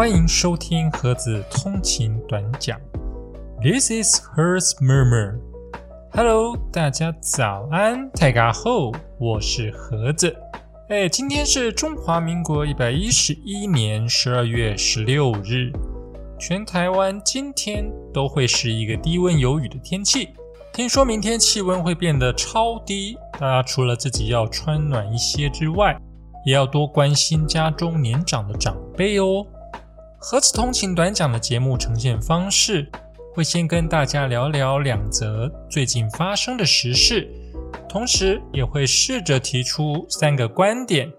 欢迎收听盒子通勤短讲。This is Her's Murmur。Hello，大家早安，大家好，我是盒子。哎，今天是中华民国一百一十一年十二月十六日，全台湾今天都会是一个低温有雨的天气。听说明天气温会变得超低，大家除了自己要穿暖一些之外，也要多关心家中年长的长辈哦。盒子通勤短讲的节目呈现方式，会先跟大家聊聊两则最近发生的时事，同时也会试着提出三个观点，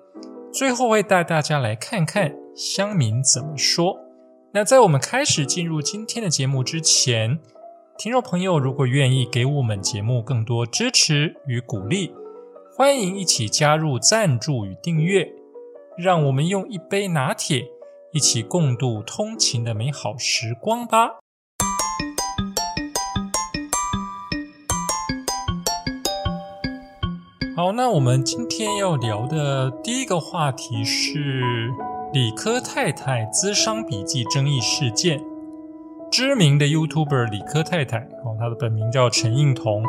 最后会带大家来看看乡民怎么说。那在我们开始进入今天的节目之前，听众朋友如果愿意给我们节目更多支持与鼓励。欢迎一起加入赞助与订阅，让我们用一杯拿铁一起共度通勤的美好时光吧。好，那我们今天要聊的第一个话题是理科太太资商笔记争议事件。知名的 YouTuber 理科太太，哦，她的本名叫陈映彤。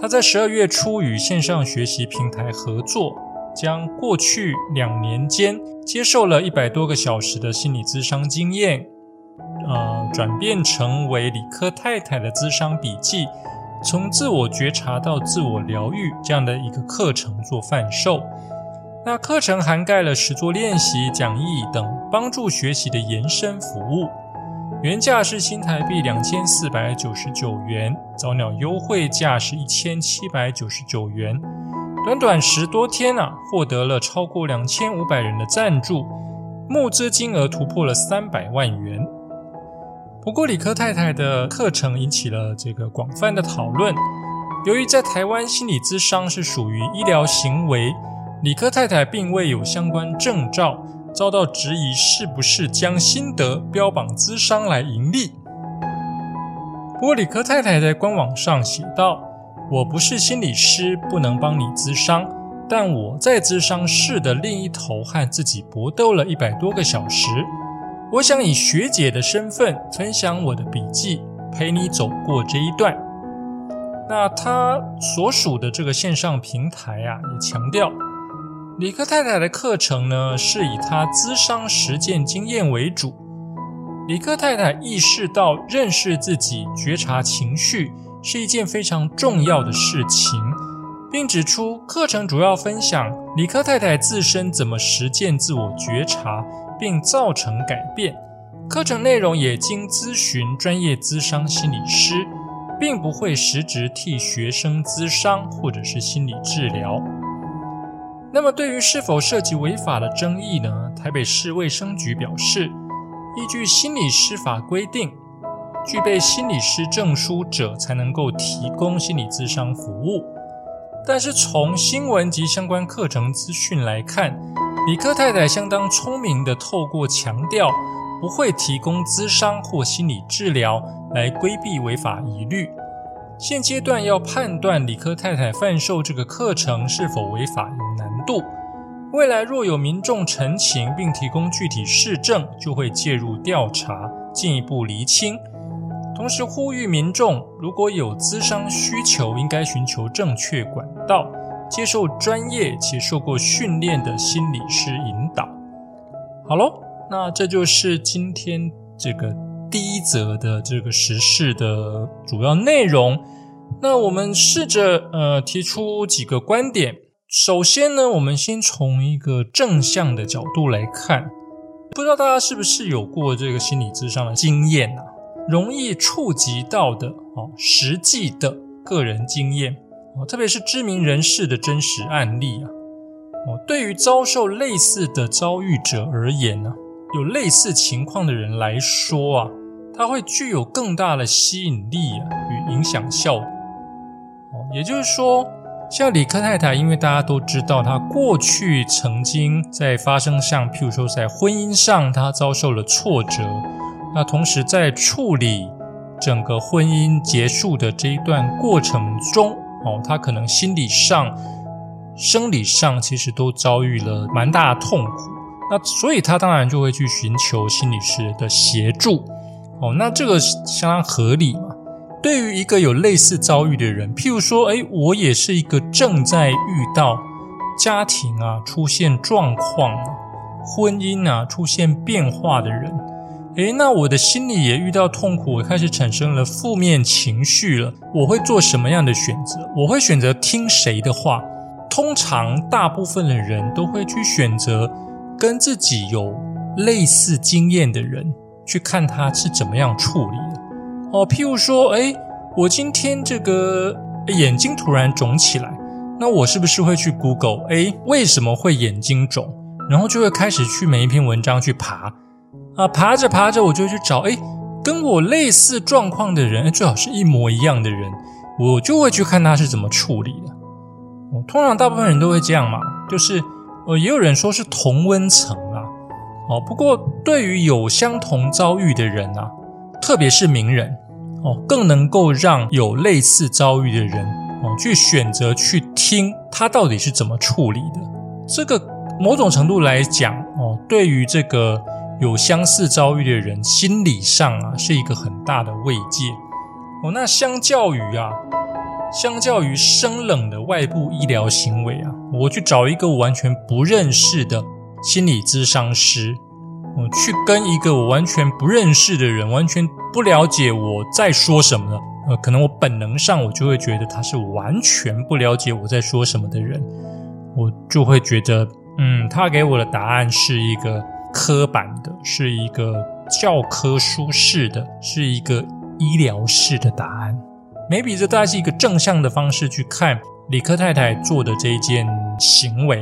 他在十二月初与线上学习平台合作，将过去两年间接受了一百多个小时的心理咨商经验，呃，转变成为理科太太的咨商笔记，从自我觉察到自我疗愈这样的一个课程做贩售。那课程涵盖了实作练习、讲义等帮助学习的延伸服务。原价是新台币两千四百九十九元，早鸟优惠价是一千七百九十九元。短短十多天啊，获得了超过两千五百人的赞助，募资金额突破了三百万元。不过，李科太太的课程引起了这个广泛的讨论。由于在台湾心理咨商是属于医疗行为，李科太太并未有相关证照。遭到质疑，是不是将心得标榜咨商来盈利？不过，李科太太在官网上写道：“我不是心理师，不能帮你咨商，但我在咨商室的另一头和自己搏斗了一百多个小时。我想以学姐的身份分享我的笔记，陪你走过这一段。”那他所属的这个线上平台啊，也强调。理科太太的课程呢，是以她咨商实践经验为主。理科太太意识到，认识自己、觉察情绪是一件非常重要的事情，并指出课程主要分享理科太太自身怎么实践自我觉察，并造成改变。课程内容也经咨询专业咨商心理师，并不会实质替学生咨商或者是心理治疗。那么，对于是否涉及违法的争议呢？台北市卫生局表示，依据心理师法规定，具备心理师证书者才能够提供心理咨商服务。但是从新闻及相关课程资讯来看，李科太太相当聪明的透过强调不会提供咨商或心理治疗来规避违法疑虑。现阶段要判断李科太太贩售这个课程是否违法有难度。未来若有民众陈情并提供具体事证，就会介入调查，进一步厘清。同时呼吁民众，如果有咨商需求，应该寻求正确管道，接受专业且受过训练的心理师引导。好喽，那这就是今天这个。第一则的这个时事的主要内容，那我们试着呃提出几个观点。首先呢，我们先从一个正向的角度来看，不知道大家是不是有过这个心理咨商的经验啊？容易触及到的哦，实际的个人经验哦，特别是知名人士的真实案例啊哦，对于遭受类似的遭遇者而言呢，有类似情况的人来说啊。它会具有更大的吸引力啊与影响效果。哦，也就是说，像李克太太，因为大家都知道，她过去曾经在发生像，譬如说在婚姻上，她遭受了挫折。那同时在处理整个婚姻结束的这一段过程中，哦，他可能心理上、生理上其实都遭遇了蛮大的痛苦。那所以他当然就会去寻求心理师的协助。哦，那这个相当合理嘛。对于一个有类似遭遇的人，譬如说，哎，我也是一个正在遇到家庭啊出现状况、婚姻啊出现变化的人，哎，那我的心里也遇到痛苦，我开始产生了负面情绪了。我会做什么样的选择？我会选择听谁的话？通常大部分的人都会去选择跟自己有类似经验的人，去看他是怎么样处理的。哦，譬如说，哎，我今天这个眼睛突然肿起来，那我是不是会去 Google？哎，为什么会眼睛肿？然后就会开始去每一篇文章去爬，啊，爬着爬着，我就去找，哎，跟我类似状况的人，最好是一模一样的人，我就会去看他是怎么处理的。哦，通常大部分人都会这样嘛，就是呃，也有人说是同温层啦。哦，不过对于有相同遭遇的人啊，特别是名人。哦，更能够让有类似遭遇的人哦，去选择去听他到底是怎么处理的。这个某种程度来讲哦，对于这个有相似遭遇的人，心理上啊是一个很大的慰藉。哦，那相较于啊，相较于生冷的外部医疗行为啊，我去找一个完全不认识的心理咨商师。我去跟一个我完全不认识的人，完全不了解我在说什么的，呃，可能我本能上我就会觉得他是完全不了解我在说什么的人，我就会觉得，嗯，他给我的答案是一个刻板的，是一个教科书式的，是一个医疗式的答案。maybe 这大概是一个正向的方式去看李克太太做的这一件行为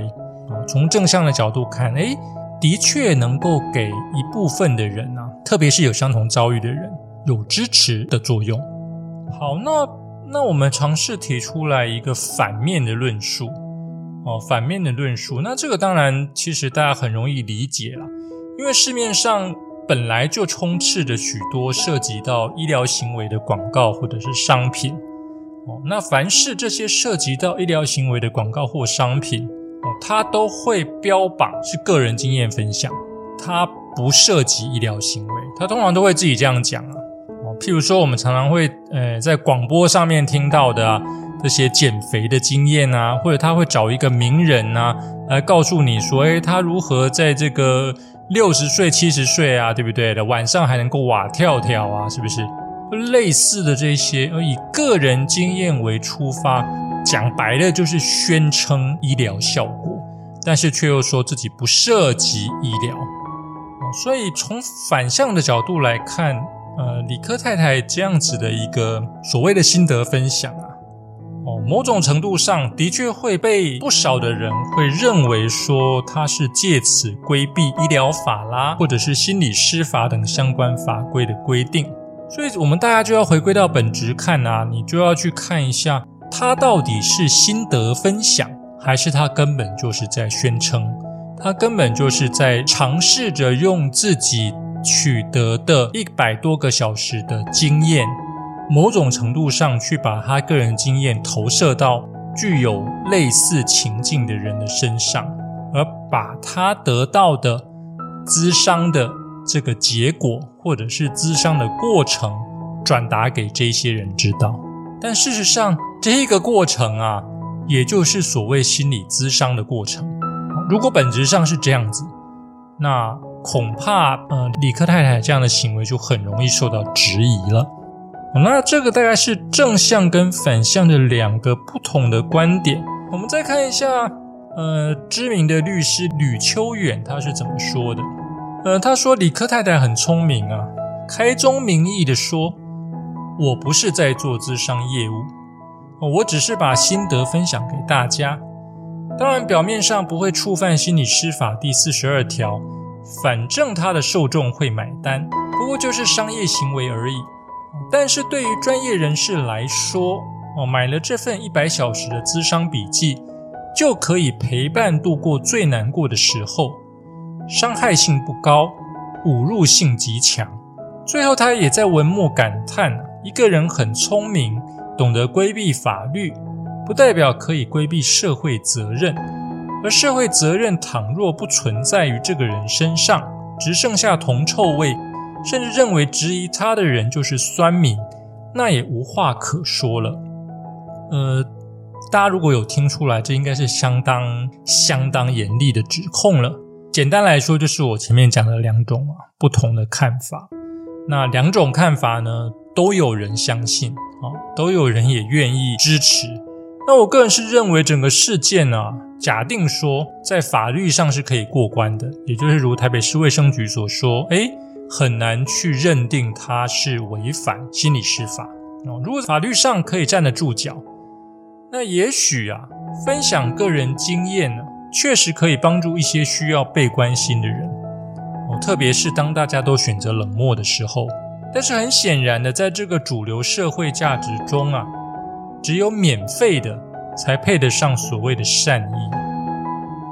啊，从正向的角度看，诶。的确能够给一部分的人啊，特别是有相同遭遇的人，有支持的作用。好，那那我们尝试提出来一个反面的论述哦，反面的论述。那这个当然其实大家很容易理解了，因为市面上本来就充斥着许多涉及到医疗行为的广告或者是商品哦。那凡是这些涉及到医疗行为的广告或商品，哦，它都会标榜是个人经验分享，它不涉及医疗行为，它通常都会自己这样讲啊。哦，譬如说我们常常会呃在广播上面听到的啊这些减肥的经验啊，或者他会找一个名人啊来告诉你说，哎，他如何在这个六十岁、七十岁啊，对不对的晚上还能够哇跳跳啊，是不是？类似的这些，而以个人经验为出发。讲白了就是宣称医疗效果，但是却又说自己不涉及医疗，所以从反向的角度来看，呃，李科太太这样子的一个所谓的心得分享啊，某种程度上的确会被不少的人会认为说他是借此规避医疗法啦，或者是心理师法等相关法规的规定，所以我们大家就要回归到本质看啊，你就要去看一下。他到底是心得分享，还是他根本就是在宣称？他根本就是在尝试着用自己取得的一百多个小时的经验，某种程度上去把他个人经验投射到具有类似情境的人的身上，而把他得到的咨商的这个结果，或者是咨商的过程，转达给这些人知道。但事实上，这个过程啊，也就是所谓心理咨商的过程。如果本质上是这样子，那恐怕呃，李克太太这样的行为就很容易受到质疑了。那这个大概是正向跟反向的两个不同的观点。我们再看一下，呃，知名的律师吕秋远他是怎么说的？呃，他说李克太太很聪明啊，开宗明义的说。我不是在做资商业务，我只是把心得分享给大家。当然，表面上不会触犯心理师法第四十二条，反正他的受众会买单，不过就是商业行为而已。但是对于专业人士来说，哦，买了这份一百小时的资商笔记，就可以陪伴度过最难过的时候，伤害性不高，侮辱性极强。最后，他也在文末感叹。一个人很聪明，懂得规避法律，不代表可以规避社会责任。而社会责任倘若不存在于这个人身上，只剩下铜臭味，甚至认为质疑他的人就是酸民，那也无话可说了。呃，大家如果有听出来，这应该是相当相当严厉的指控了。简单来说，就是我前面讲的两种啊不同的看法。那两种看法呢，都有人相信啊，都有人也愿意支持。那我个人是认为整个事件呢，假定说在法律上是可以过关的，也就是如台北市卫生局所说，哎，很难去认定它是违反心理师法哦。如果法律上可以站得住脚，那也许啊，分享个人经验呢，确实可以帮助一些需要被关心的人哦，特别是当大家都选择冷漠的时候。但是很显然的，在这个主流社会价值中啊。只有免费的才配得上所谓的善意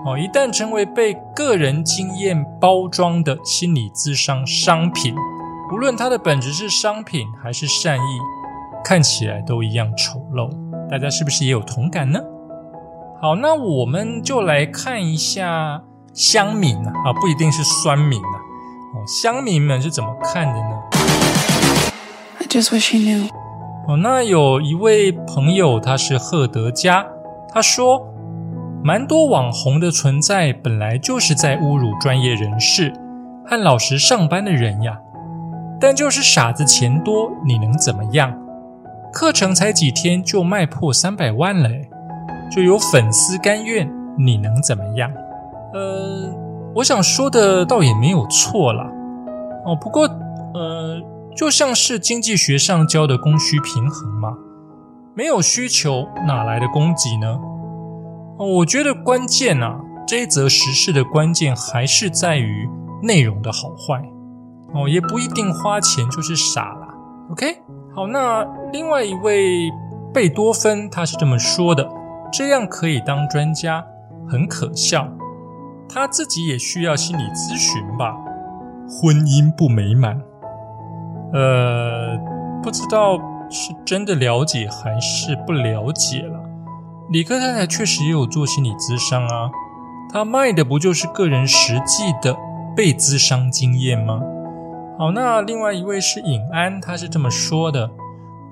哦！一旦成为被个人经验包装的心理智商商品，无论它的本质是商品还是善意，看起来都一样丑陋。大家是不是也有同感呢？好，那我们就来看一下乡民啊，啊，不一定是酸民啊，哦，乡民们是怎么看的呢？I just wish you knew. 哦，那有一位朋友，他是赫德加，他说，蛮多网红的存在本来就是在侮辱专业人士和老实上班的人呀。但就是傻子钱多，你能怎么样？课程才几天就卖破三百万了，就有粉丝甘愿，你能怎么样？呃，我想说的倒也没有错啦。哦，不过，呃。就像是经济学上教的供需平衡嘛，没有需求哪来的供给呢？我觉得关键啊，这一则时事的关键还是在于内容的好坏哦，也不一定花钱就是傻啦。OK，好，那另外一位贝多芬他是这么说的：这样可以当专家，很可笑。他自己也需要心理咨询吧？婚姻不美满。呃，不知道是真的了解还是不了解了。李克太太确实也有做心理咨商啊，她卖的不就是个人实际的被咨商经验吗？好，那另外一位是尹安，他是这么说的：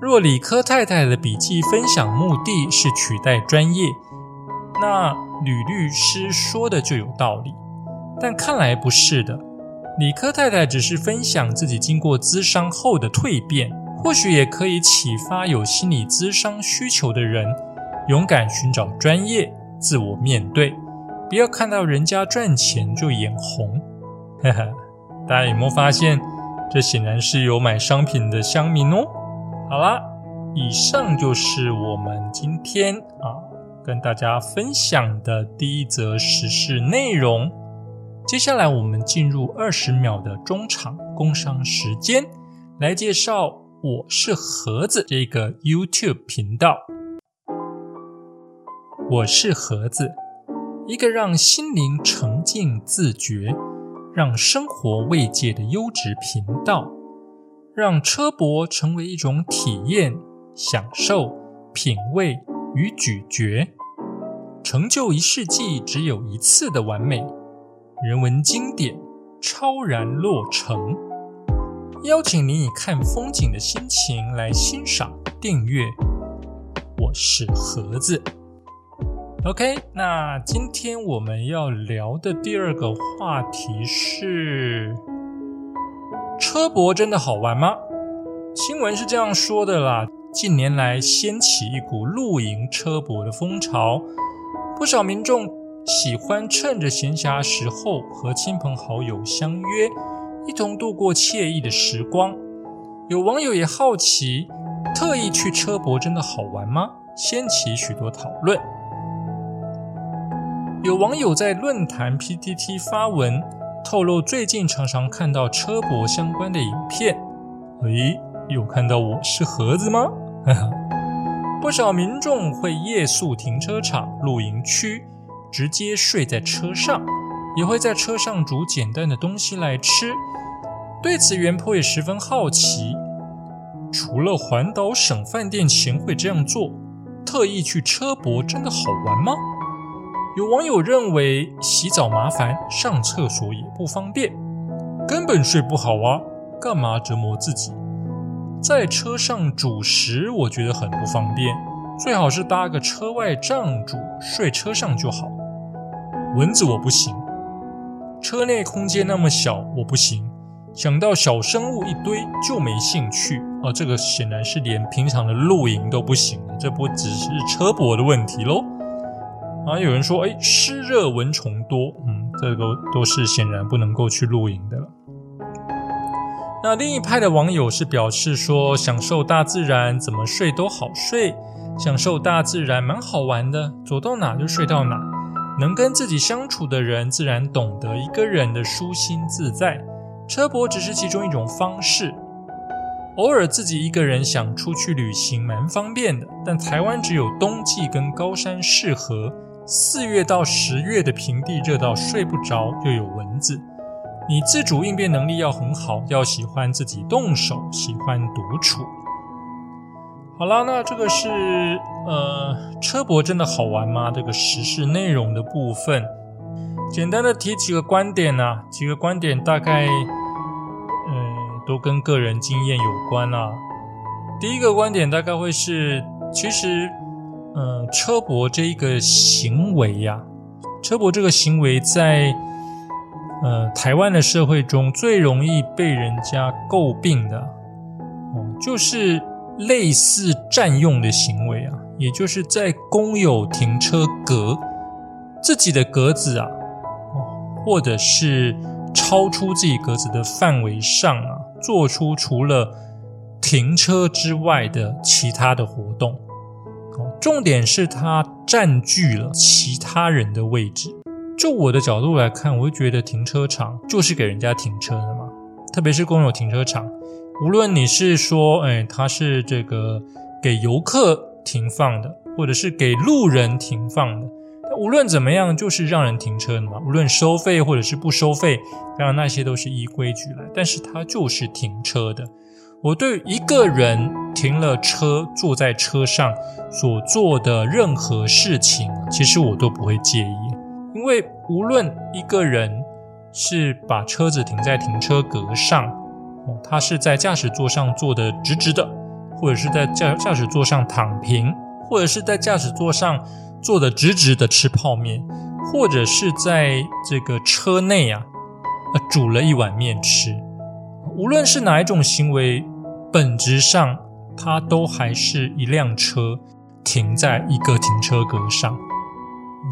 若李科太太的笔记分享目的是取代专业，那吕律师说的就有道理，但看来不是的。理科太太只是分享自己经过咨商后的蜕变，或许也可以启发有心理咨商需求的人，勇敢寻找专业，自我面对，不要看到人家赚钱就眼红。哈哈，大家有没有发现，这显然是有买商品的乡民哦。好啦，以上就是我们今天啊跟大家分享的第一则时事内容。接下来，我们进入二十秒的中场工商时间，来介绍“我是盒子”这个 YouTube 频道。我是盒子，一个让心灵沉静自觉、让生活慰藉的优质频道，让车博成为一种体验、享受、品味与咀嚼，成就一世纪只有一次的完美。人文经典超然落成，邀请你以看风景的心情来欣赏、订阅。我是盒子。OK，那今天我们要聊的第二个话题是：车博真的好玩吗？新闻是这样说的啦，近年来掀起一股露营车博的风潮，不少民众。喜欢趁着闲暇时候和亲朋好友相约，一同度过惬意的时光。有网友也好奇，特意去车博真的好玩吗？掀起许多讨论。有网友在论坛 PTT 发文，透露最近常常看到车博相关的影片。诶，有看到我是盒子吗？不少民众会夜宿停车场、露营区。直接睡在车上，也会在车上煮简单的东西来吃。对此，袁坡也十分好奇。除了环岛省饭店前会这样做，特意去车博真的好玩吗？有网友认为洗澡麻烦，上厕所也不方便，根本睡不好啊，干嘛折磨自己？在车上煮食，我觉得很不方便，最好是搭个车外帐煮，睡车上就好。蚊子我不行，车内空间那么小，我不行。想到小生物一堆就没兴趣啊，这个显然是连平常的露营都不行了，这不只是车博的问题喽。啊，有人说，哎，湿热蚊虫多，嗯，这个都是显然不能够去露营的。那另一派的网友是表示说，享受大自然，怎么睡都好睡，享受大自然蛮好玩的，走到哪就睡到哪，能跟自己相处的人，自然懂得一个人的舒心自在。车博只是其中一种方式，偶尔自己一个人想出去旅行蛮方便的，但台湾只有冬季跟高山适合，四月到十月的平地热到睡不着，又有蚊子，你自主应变能力要很好，要喜欢自己动手，喜欢独处。好啦，那这个是呃，车博真的好玩吗？这个时事内容的部分。简单的提几个观点啊，几个观点大概，呃，都跟个人经验有关啊。第一个观点大概会是，其实，呃，车博这一个行为呀，车博这个行为在，呃，台湾的社会中最容易被人家诟病的，哦，就是类似占用的行为啊，也就是在公有停车格自己的格子啊。或者是超出自己格子的范围上啊，做出除了停车之外的其他的活动。重点是它占据了其他人的位置。就我的角度来看，我会觉得停车场就是给人家停车的嘛，特别是公有停车场，无论你是说，哎，它是这个给游客停放的，或者是给路人停放的。无论怎么样，就是让人停车的嘛。无论收费或者是不收费，当然那些都是依规矩来。但是它就是停车的。我对一个人停了车，坐在车上所做的任何事情，其实我都不会介意，因为无论一个人是把车子停在停车格上，哦，他是在驾驶座上坐的直直的，或者是在驾驾驶座上躺平，或者是在驾驶座上。坐的直直的吃泡面，或者是在这个车内啊，呃，煮了一碗面吃。无论是哪一种行为，本质上它都还是一辆车停在一个停车格上。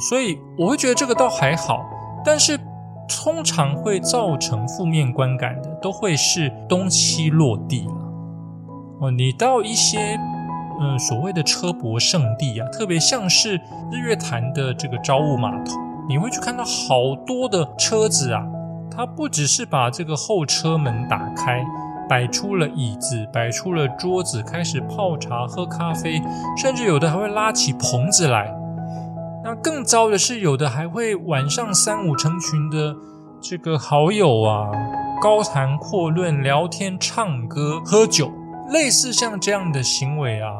所以我会觉得这个倒还好，但是通常会造成负面观感的，都会是东西落地了。哦，你到一些。嗯，所谓的车博圣地啊，特别像是日月潭的这个招雾码头，你会去看到好多的车子啊。它不只是把这个后车门打开，摆出了椅子，摆出了桌子，开始泡茶、喝咖啡，甚至有的还会拉起棚子来。那更糟的是，有的还会晚上三五成群的这个好友啊，高谈阔论、聊天、唱歌、喝酒。类似像这样的行为啊，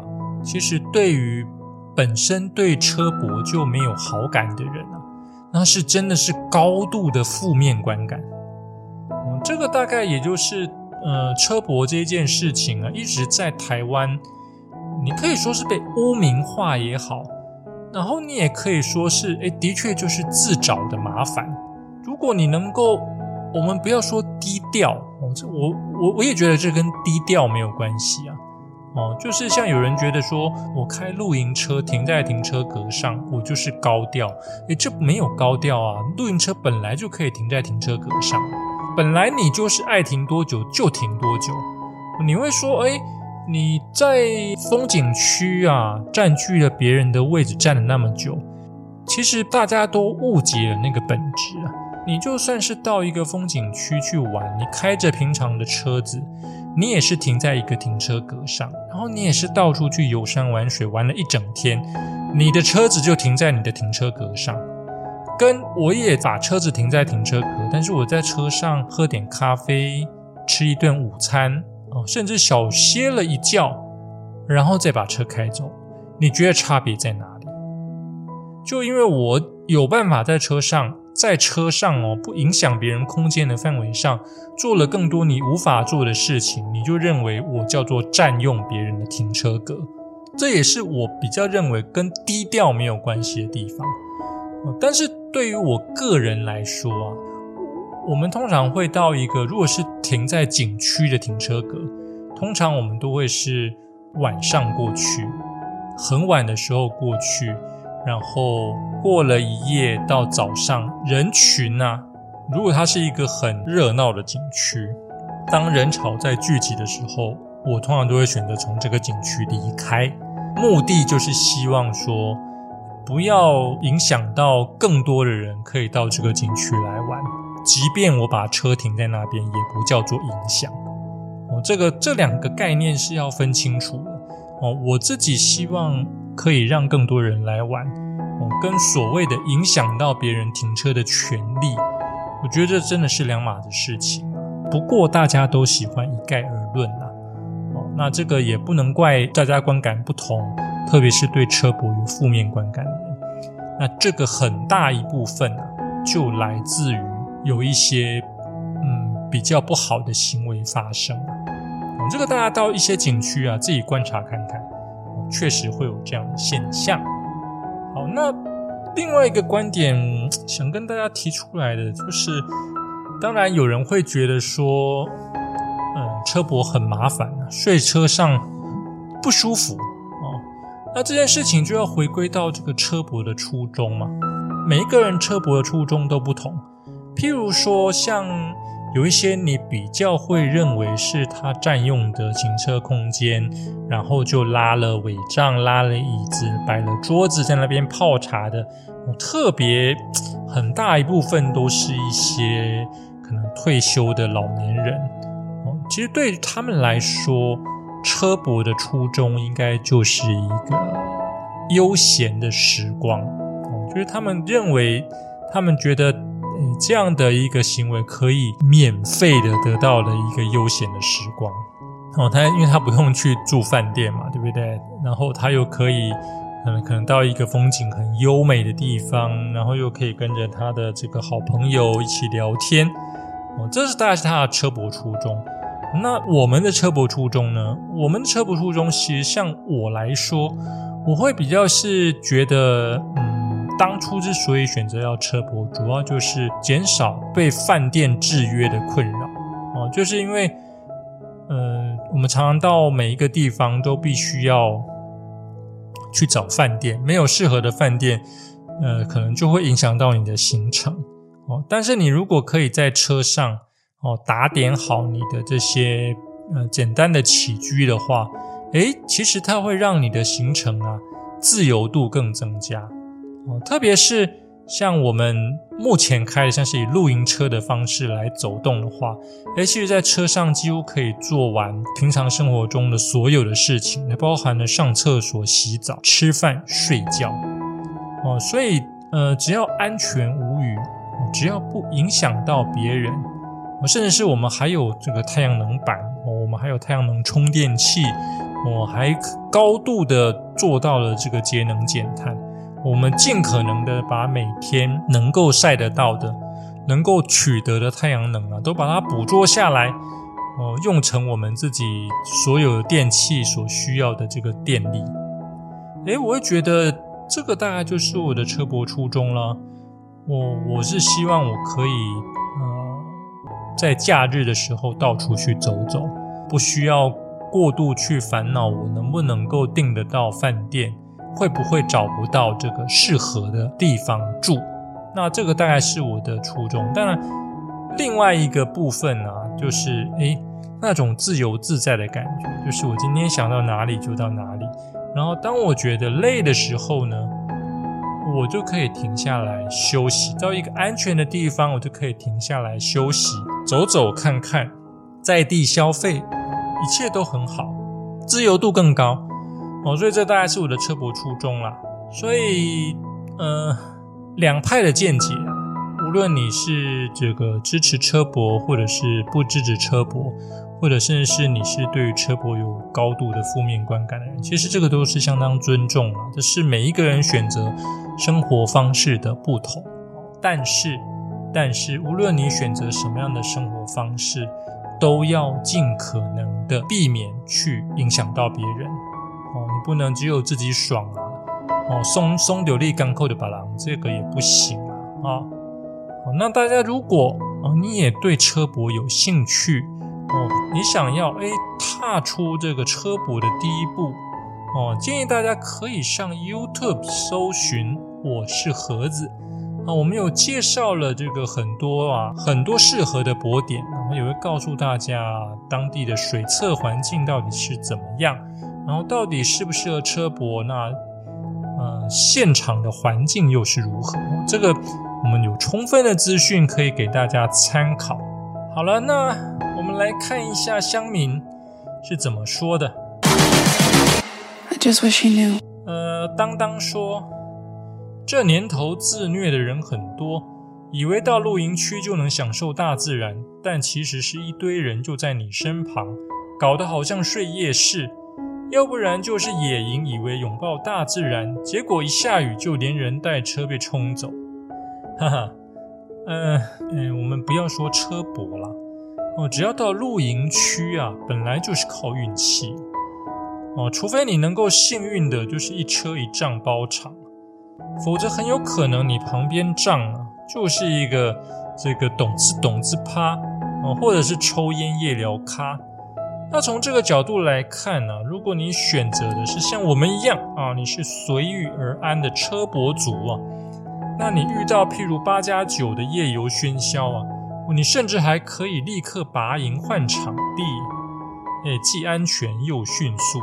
其实对于本身对车博就没有好感的人啊，那是真的是高度的负面观感。嗯，这个大概也就是呃车博这件事情啊，一直在台湾，你可以说是被污名化也好，然后你也可以说是，哎，的确就是自找的麻烦。如果你能够。我们不要说低调哦，这我我我也觉得这跟低调没有关系啊，哦，就是像有人觉得说我开露营车停在停车格上，我就是高调，诶，这没有高调啊，露营车本来就可以停在停车格上，本来你就是爱停多久就停多久，你会说，哎，你在风景区啊占据了别人的位置占了那么久，其实大家都误解了那个本质啊。你就算是到一个风景区去玩，你开着平常的车子，你也是停在一个停车格上，然后你也是到处去游山玩水，玩了一整天，你的车子就停在你的停车格上。跟我也把车子停在停车格，但是我在车上喝点咖啡，吃一顿午餐，哦，甚至小歇了一觉，然后再把车开走。你觉得差别在哪里？就因为我。有办法在车上，在车上哦不影响别人空间的范围上，做了更多你无法做的事情，你就认为我叫做占用别人的停车格。这也是我比较认为跟低调没有关系的地方。但是对于我个人来说啊，我们通常会到一个，如果是停在景区的停车格，通常我们都会是晚上过去，很晚的时候过去，然后过了一夜到早上，人群啊，如果它是一个很热闹的景区，当人潮在聚集的时候，我通常都会选择从这个景区离开。目的就是希望说，不要影响到更多的人可以到这个景区来玩。即便我把车停在那边，也不叫做影响。哦，这个这两个概念是要分清楚的。哦，我自己希望可以让更多人来玩。哦，跟所谓的影响到别人停车的权利，我觉得这真的是两码子事情。不过大家都喜欢一概而论呐。那这个也不能怪大家观感不同，特别是对车博有负面观感的人。那这个很大一部分啊，就来自于有一些嗯比较不好的行为发生。这个大家到一些景区啊，自己观察看看，确实会有这样的现象。好，那另外一个观点想跟大家提出来的就是，当然有人会觉得说。车博很麻烦，睡车上不舒服哦。那这件事情就要回归到这个车博的初衷嘛。每一个人车博的初衷都不同。譬如说，像有一些你比较会认为是他占用的行车空间，然后就拉了尾帐、拉了椅子、摆了桌子在那边泡茶的，特别很大一部分都是一些可能退休的老年人。其实对他们来说，车博的初衷应该就是一个悠闲的时光，就是他们认为，他们觉得这样的一个行为可以免费的得到了一个悠闲的时光。哦，他因为他不用去住饭店嘛，对不对？然后他又可以，嗯，可能到一个风景很优美的地方，然后又可以跟着他的这个好朋友一起聊天。哦，这是大概是他的车博初衷。那我们的车博初衷呢？我们的车博初衷，其实像我来说，我会比较是觉得，嗯，当初之所以选择要车博，主要就是减少被饭店制约的困扰哦，就是因为，嗯，我们常常到每一个地方都必须要去找饭店，没有适合的饭店，呃，可能就会影响到你的行程哦。但是你如果可以在车上，哦，打点好你的这些呃简单的起居的话，诶，其实它会让你的行程啊自由度更增加哦。特别是像我们目前开的像是以露营车的方式来走动的话，诶，其实在车上几乎可以做完平常生活中的所有的事情，也包含了上厕所、洗澡、吃饭、睡觉哦。所以呃，只要安全无虞，只要不影响到别人。甚至是我们还有这个太阳能板，我们还有太阳能充电器，我还高度的做到了这个节能减碳。我们尽可能的把每天能够晒得到的、能够取得的太阳能啊，都把它捕捉下来，哦，用成我们自己所有电器所需要的这个电力。诶，我会觉得这个大概就是我的车博初衷了。我我是希望我可以。在假日的时候到处去走走，不需要过度去烦恼我能不能够订得到饭店，会不会找不到这个适合的地方住。那这个大概是我的初衷。当然，另外一个部分呢，就是诶那种自由自在的感觉，就是我今天想到哪里就到哪里。然后当我觉得累的时候呢？我就可以停下来休息，到一个安全的地方，我就可以停下来休息，走走看看，在地消费，一切都很好，自由度更高哦。所以这大概是我的车博初衷啦。所以，呃，两派的见解啊，无论你是这个支持车博，或者是不支持车博，或者甚至是你是对于车博有高度的负面观感的人，其实这个都是相当尊重了。这是每一个人选择生活方式的不同，但是，但是无论你选择什么样的生活方式，都要尽可能的避免去影响到别人。哦，你不能只有自己爽啊！哦，松松流力港口的把郎，这个也不行啊！啊，那大家如果啊你也对车博有兴趣。哦，你想要哎踏出这个车博的第一步哦，建议大家可以上 YouTube 搜寻“我是盒子”啊，我们有介绍了这个很多啊很多适合的博点，然后也会告诉大家当地的水测环境到底是怎么样，然后到底适不适合车博，那呃现场的环境又是如何？这个我们有充分的资讯可以给大家参考。好了，那我们来看一下乡民是怎么说的。I just wish he knew. 呃，当当说，这年头自虐的人很多，以为到露营区就能享受大自然，但其实是一堆人就在你身旁，搞得好像睡夜市；要不然就是野营，以为拥抱大自然，结果一下雨就连人带车被冲走。哈哈。嗯嗯，我们不要说车博了哦，只要到露营区啊，本来就是靠运气哦，除非你能够幸运的，就是一车一帐包场，否则很有可能你旁边帐啊，就是一个这个懂字懂字趴哦，或者是抽烟夜聊咖。那从这个角度来看呢，如果你选择的是像我们一样啊，你是随遇而安的车博族啊。那你遇到譬如八加九的夜游喧嚣啊，你甚至还可以立刻拔营换场地，哎，既安全又迅速。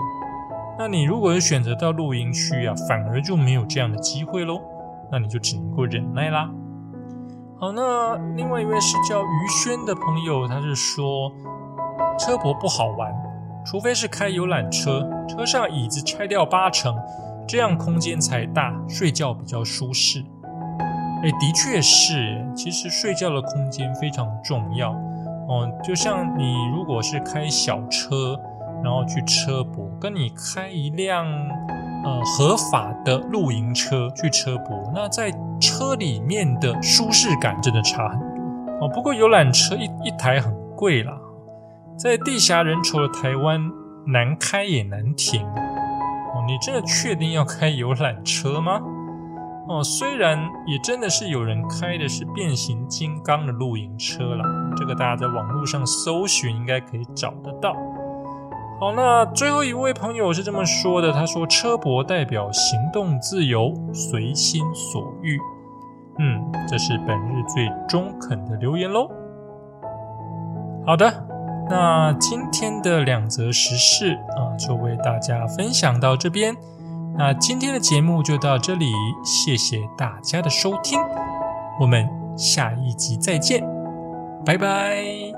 那你如果是选择到露营区啊，反而就没有这样的机会喽。那你就只能够忍耐啦。好，那另外一位是叫于轩的朋友，他是说车博不好玩，除非是开游览车，车上椅子拆掉八成，这样空间才大，睡觉比较舒适。哎，的确是。其实睡觉的空间非常重要哦。就像你如果是开小车，然后去车博，跟你开一辆呃合法的露营车去车博，那在车里面的舒适感真的差很多哦。不过游览车一一台很贵啦，在地狭人稠的台湾，难开也难停哦。你真的确定要开游览车吗？哦，虽然也真的是有人开的是变形金刚的露营车啦，这个大家在网络上搜寻应该可以找得到。好，那最后一位朋友是这么说的，他说：“车博代表行动自由，随心所欲。”嗯，这是本日最中肯的留言喽。好的，那今天的两则时事啊，就为大家分享到这边。那今天的节目就到这里，谢谢大家的收听，我们下一集再见，拜拜。